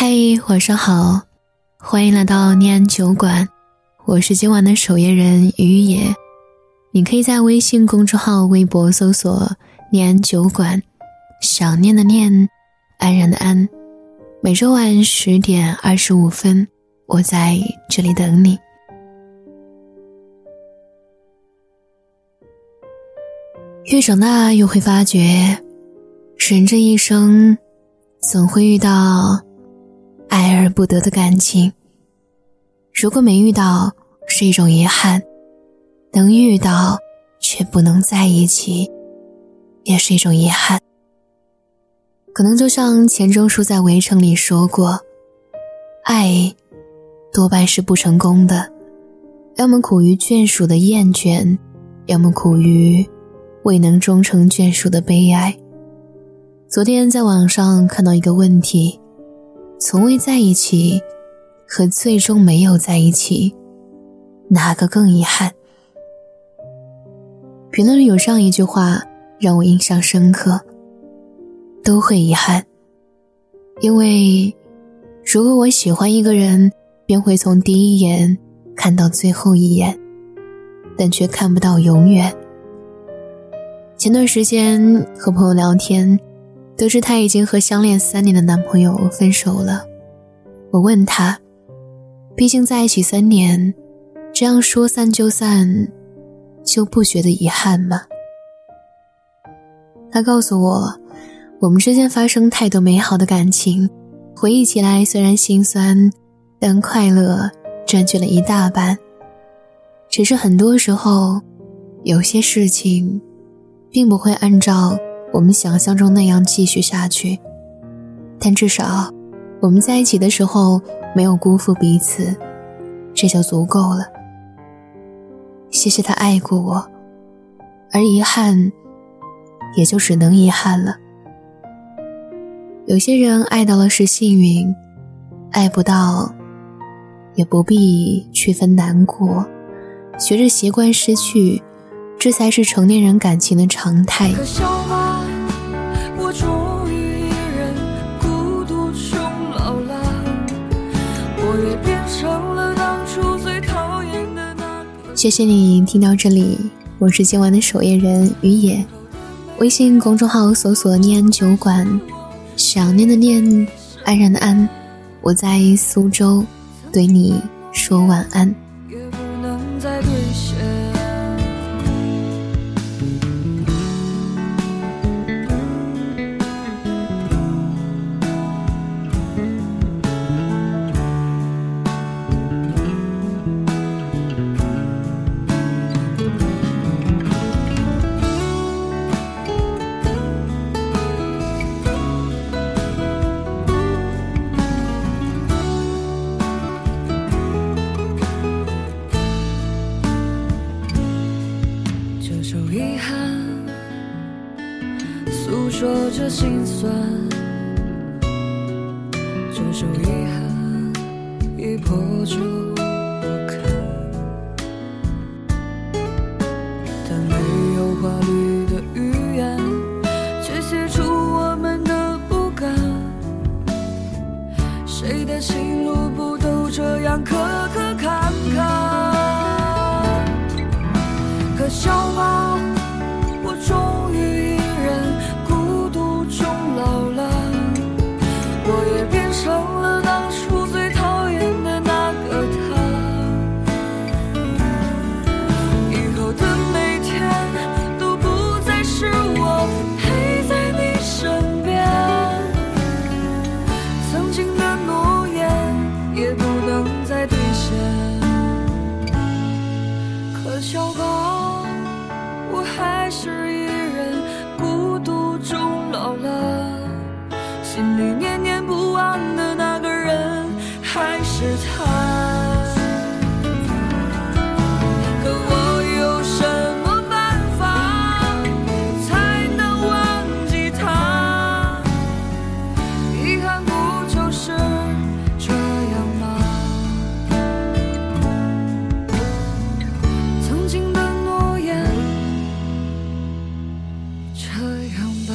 嘿，晚上好，欢迎来到念安酒馆，我是今晚的守夜人于野。你可以在微信公众号、微博搜索“念安酒馆”，想念的念，安然的安。每周晚十点二十五分，我在这里等你。越长大，越会发觉，人这一生，总会遇到爱而不得的感情。如果没遇到，是一种遗憾；能遇到，却不能在一起，也是一种遗憾。可能就像钱钟书在《围城》里说过，爱多半是不成功的，要么苦于眷属的厌倦，要么苦于未能终成眷属的悲哀。昨天在网上看到一个问题：从未在一起和最终没有在一起，哪个更遗憾？评论里有这样一句话让我印象深刻。都会遗憾，因为如果我喜欢一个人，便会从第一眼看到最后一眼，但却看不到永远。前段时间和朋友聊天，得知她已经和相恋三年的男朋友分手了。我问他，毕竟在一起三年，这样说散就散，就不觉得遗憾吗？他告诉我。我们之间发生太多美好的感情，回忆起来虽然心酸，但快乐占据了一大半。只是很多时候，有些事情，并不会按照我们想象中那样继续下去。但至少，我们在一起的时候没有辜负彼此，这就足够了。谢谢他爱过我，而遗憾，也就只能遗憾了。有些人爱到了是幸运，爱不到，也不必区分难过，学着习惯失去，这才是成年人感情的常态。我终于孤独终老了。我也变成了当初最讨厌的那谢谢你听到这里，我是今晚的守夜人于野，微信公众号搜索“念安酒馆”。想念的念，安然的安，我在苏州，对你说晚安。说着心酸，这首遗憾已破旧不堪，但没有华丽的语言，却写出我们的不甘。谁的心路不都这样磕心里念念不忘的那个人还是他。可我有什么办法才能忘记他？遗憾不就是这样吗？曾经的诺言这样吧。